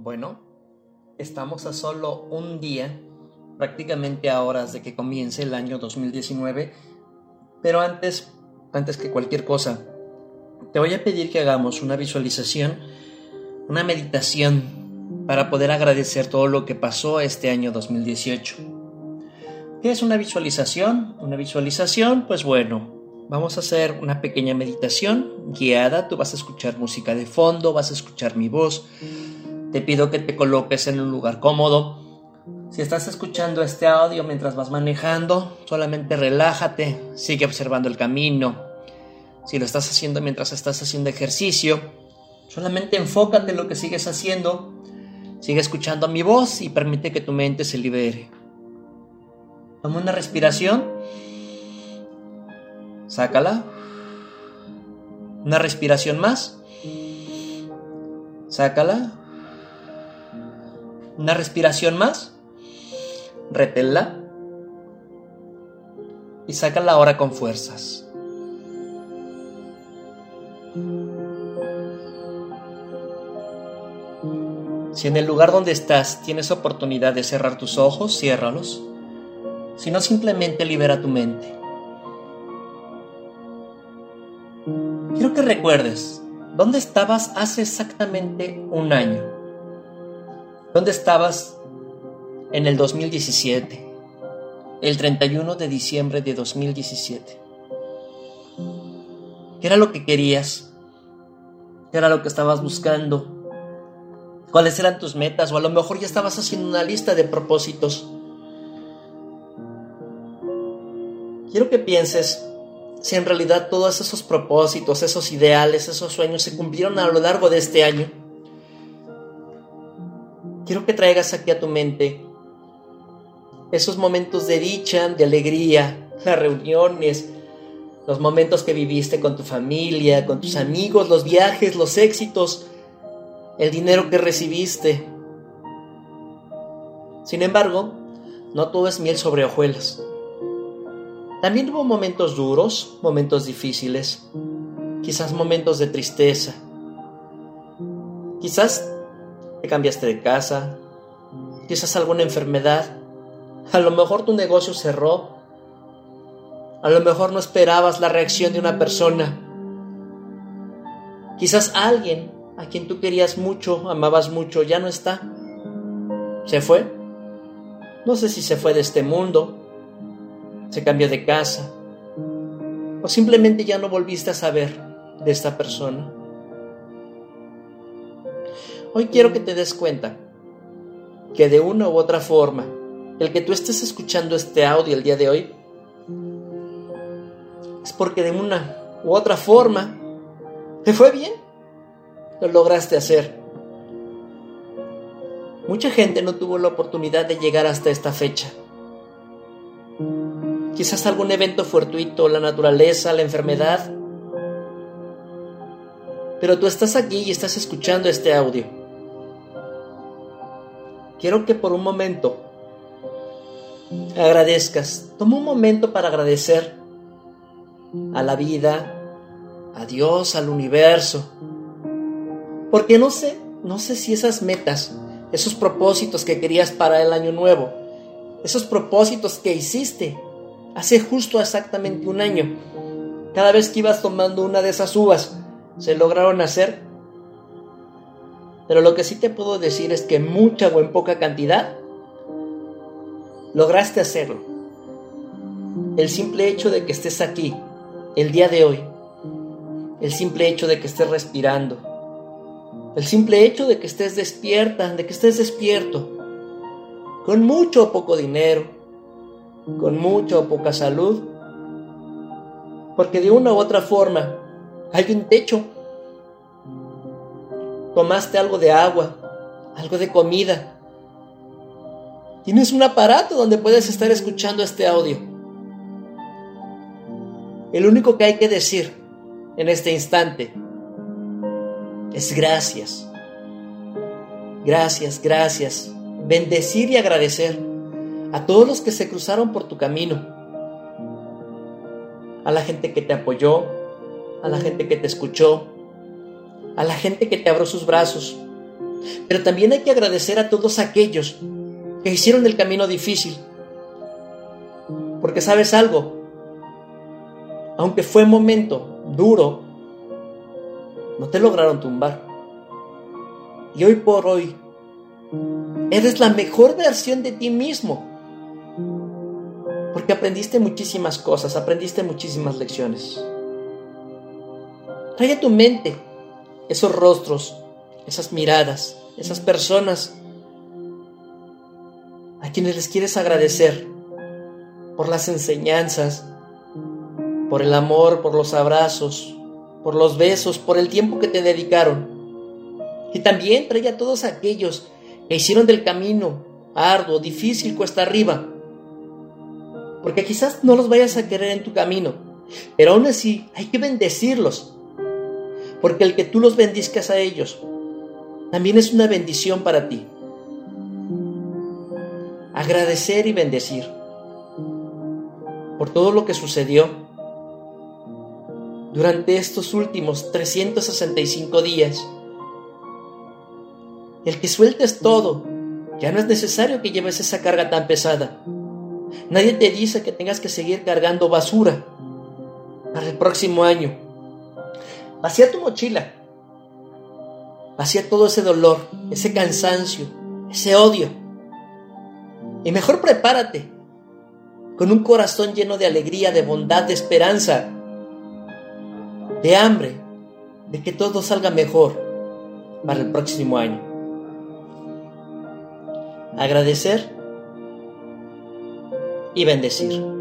Bueno, estamos a solo un día, prácticamente a horas de que comience el año 2019, pero antes, antes que cualquier cosa, te voy a pedir que hagamos una visualización, una meditación para poder agradecer todo lo que pasó este año 2018. ¿Qué es una visualización? Una visualización, pues bueno, vamos a hacer una pequeña meditación guiada, tú vas a escuchar música de fondo, vas a escuchar mi voz te pido que te coloques en un lugar cómodo. Si estás escuchando este audio mientras vas manejando, solamente relájate, sigue observando el camino. Si lo estás haciendo mientras estás haciendo ejercicio, solamente enfócate en lo que sigues haciendo. Sigue escuchando mi voz y permite que tu mente se libere. Toma una respiración. Sácala. Una respiración más. Sácala. Una respiración más. Reténla. Y sácala ahora con fuerzas. Si en el lugar donde estás tienes oportunidad de cerrar tus ojos, ciérralos. Si no, simplemente libera tu mente. Quiero que recuerdes dónde estabas hace exactamente un año. ¿Dónde estabas en el 2017? El 31 de diciembre de 2017. ¿Qué era lo que querías? ¿Qué era lo que estabas buscando? ¿Cuáles eran tus metas? O a lo mejor ya estabas haciendo una lista de propósitos. Quiero que pienses si en realidad todos esos propósitos, esos ideales, esos sueños se cumplieron a lo largo de este año quiero que traigas aquí a tu mente esos momentos de dicha, de alegría, las reuniones, los momentos que viviste con tu familia, con tus amigos, los viajes, los éxitos, el dinero que recibiste. Sin embargo, no todo es miel sobre hojuelas. También hubo momentos duros, momentos difíciles, quizás momentos de tristeza. Quizás te cambiaste de casa, quizás alguna enfermedad, a lo mejor tu negocio cerró, a lo mejor no esperabas la reacción de una persona, quizás alguien a quien tú querías mucho, amabas mucho, ya no está, se fue, no sé si se fue de este mundo, se cambió de casa, o simplemente ya no volviste a saber de esta persona. Hoy quiero que te des cuenta que de una u otra forma, el que tú estés escuchando este audio el día de hoy, es porque de una u otra forma te fue bien, lo lograste hacer. Mucha gente no tuvo la oportunidad de llegar hasta esta fecha. Quizás algún evento fortuito, la naturaleza, la enfermedad. Pero tú estás aquí y estás escuchando este audio quiero que por un momento agradezcas. Toma un momento para agradecer a la vida, a Dios, al universo. Porque no sé, no sé si esas metas, esos propósitos que querías para el año nuevo, esos propósitos que hiciste hace justo exactamente un año, cada vez que ibas tomando una de esas uvas, se lograron hacer pero lo que sí te puedo decir es que mucha o en poca cantidad lograste hacerlo. El simple hecho de que estés aquí, el día de hoy, el simple hecho de que estés respirando, el simple hecho de que estés despierta, de que estés despierto, con mucho o poco dinero, con mucha o poca salud, porque de una u otra forma hay un techo tomaste algo de agua, algo de comida. Tienes un aparato donde puedes estar escuchando este audio. El único que hay que decir en este instante es gracias. Gracias, gracias. Bendecir y agradecer a todos los que se cruzaron por tu camino. A la gente que te apoyó, a la gente que te escuchó, a la gente que te abrió sus brazos, Pero también hay que agradecer a todos aquellos que hicieron el camino difícil. Porque sabes algo, aunque fue momento duro, no te lograron tumbar. Y hoy por hoy, eres la mejor versión de ti mismo. Porque aprendiste muchísimas cosas, aprendiste muchísimas lecciones. Trae a tu mente esos rostros, esas miradas, esas personas a quienes les quieres agradecer por las enseñanzas, por el amor, por los abrazos, por los besos, por el tiempo que te dedicaron. Y también trae a todos aquellos que hicieron del camino arduo, difícil, cuesta arriba. Porque quizás no los vayas a querer en tu camino, pero aún así hay que bendecirlos. Porque el que tú los bendizcas a ellos también es una bendición para ti. Agradecer y bendecir por todo lo que sucedió durante estos últimos 365 días. El que sueltes todo, ya no es necesario que lleves esa carga tan pesada. Nadie te dice que tengas que seguir cargando basura para el próximo año. Vacía tu mochila. Vacía todo ese dolor, ese cansancio, ese odio. Y mejor prepárate con un corazón lleno de alegría, de bondad, de esperanza, de hambre, de que todo salga mejor para el próximo año. Agradecer y bendecir.